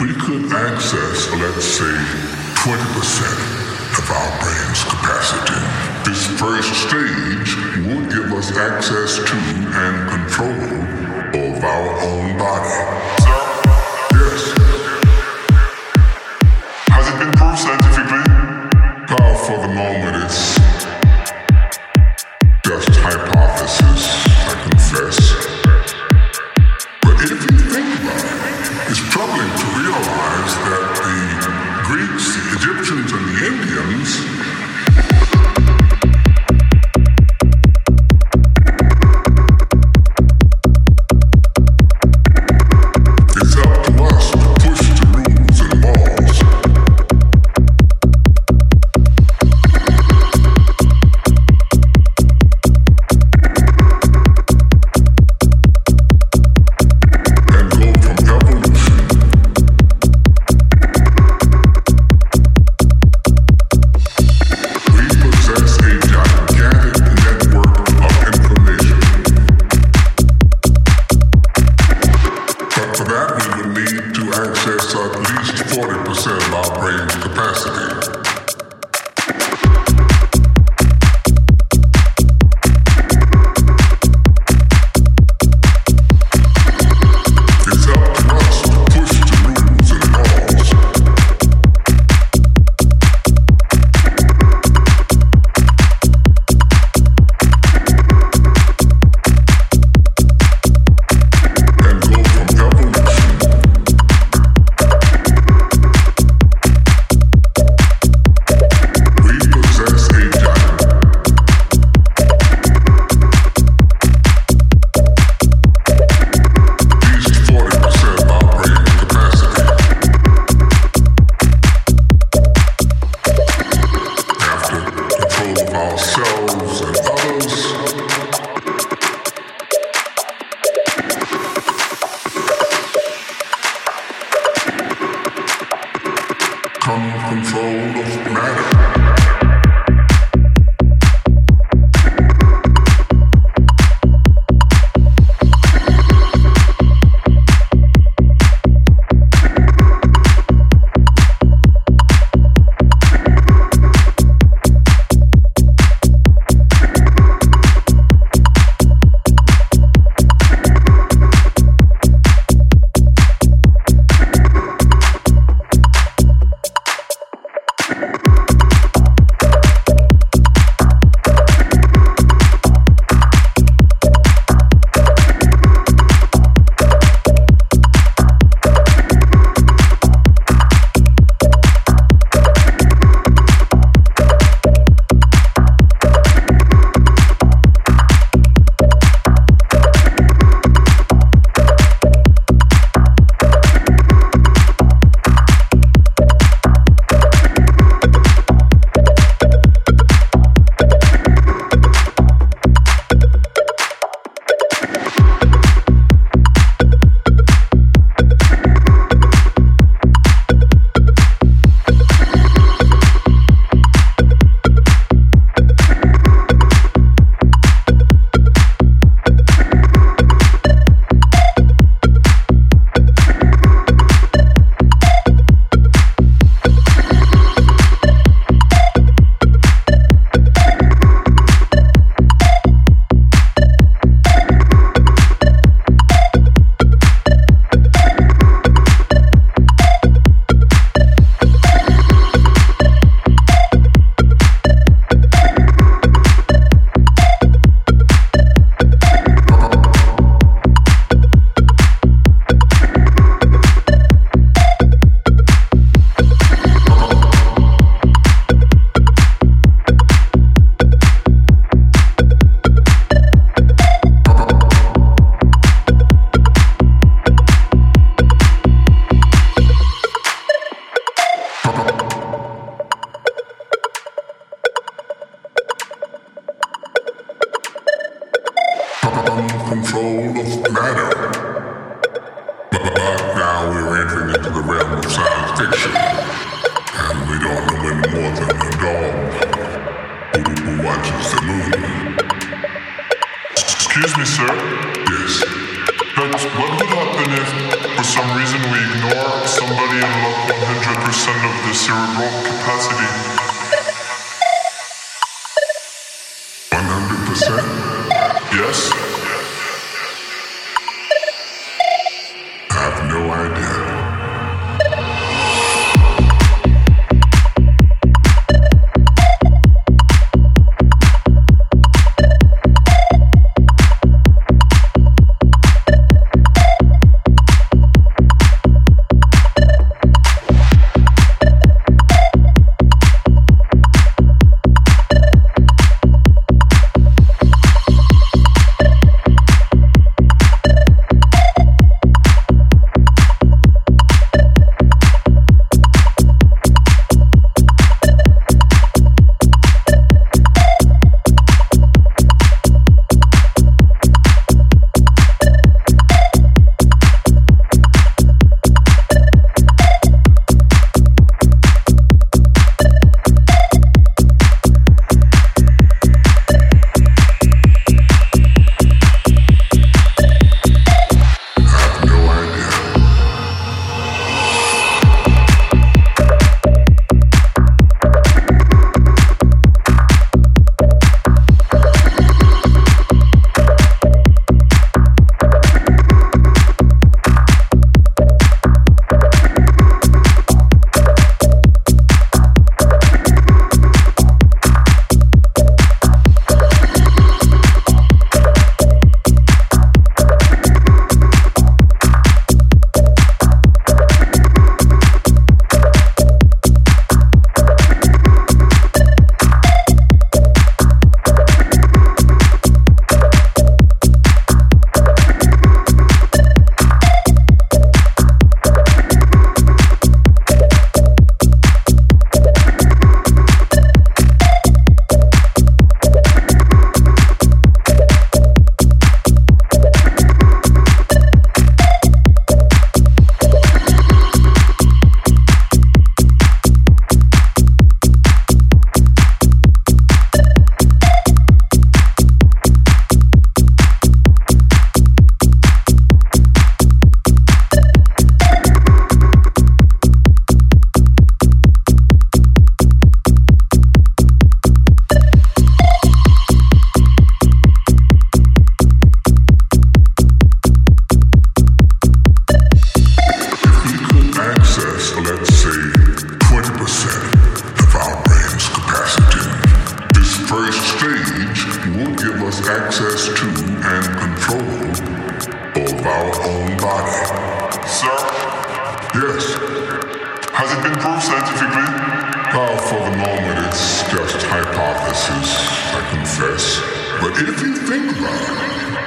We could access, let's say, 20% of our brain's capacity, this first stage would give us access to and control of our own body. To realize that the Greeks, the Egyptians, and the Indians 100% of my brain's capacity. control of matter. But, but now we're entering into the realm of science fiction, and we don't know any more than a dog who watches the moon. Excuse me, sir. Yes. But what would happen if, for some reason, we ignore somebody and lock 100% of the cerebral capacity? 100%? Yes. Has it been proved scientifically? Oh, for the moment, it's just hypothesis, I confess. But if you think about it,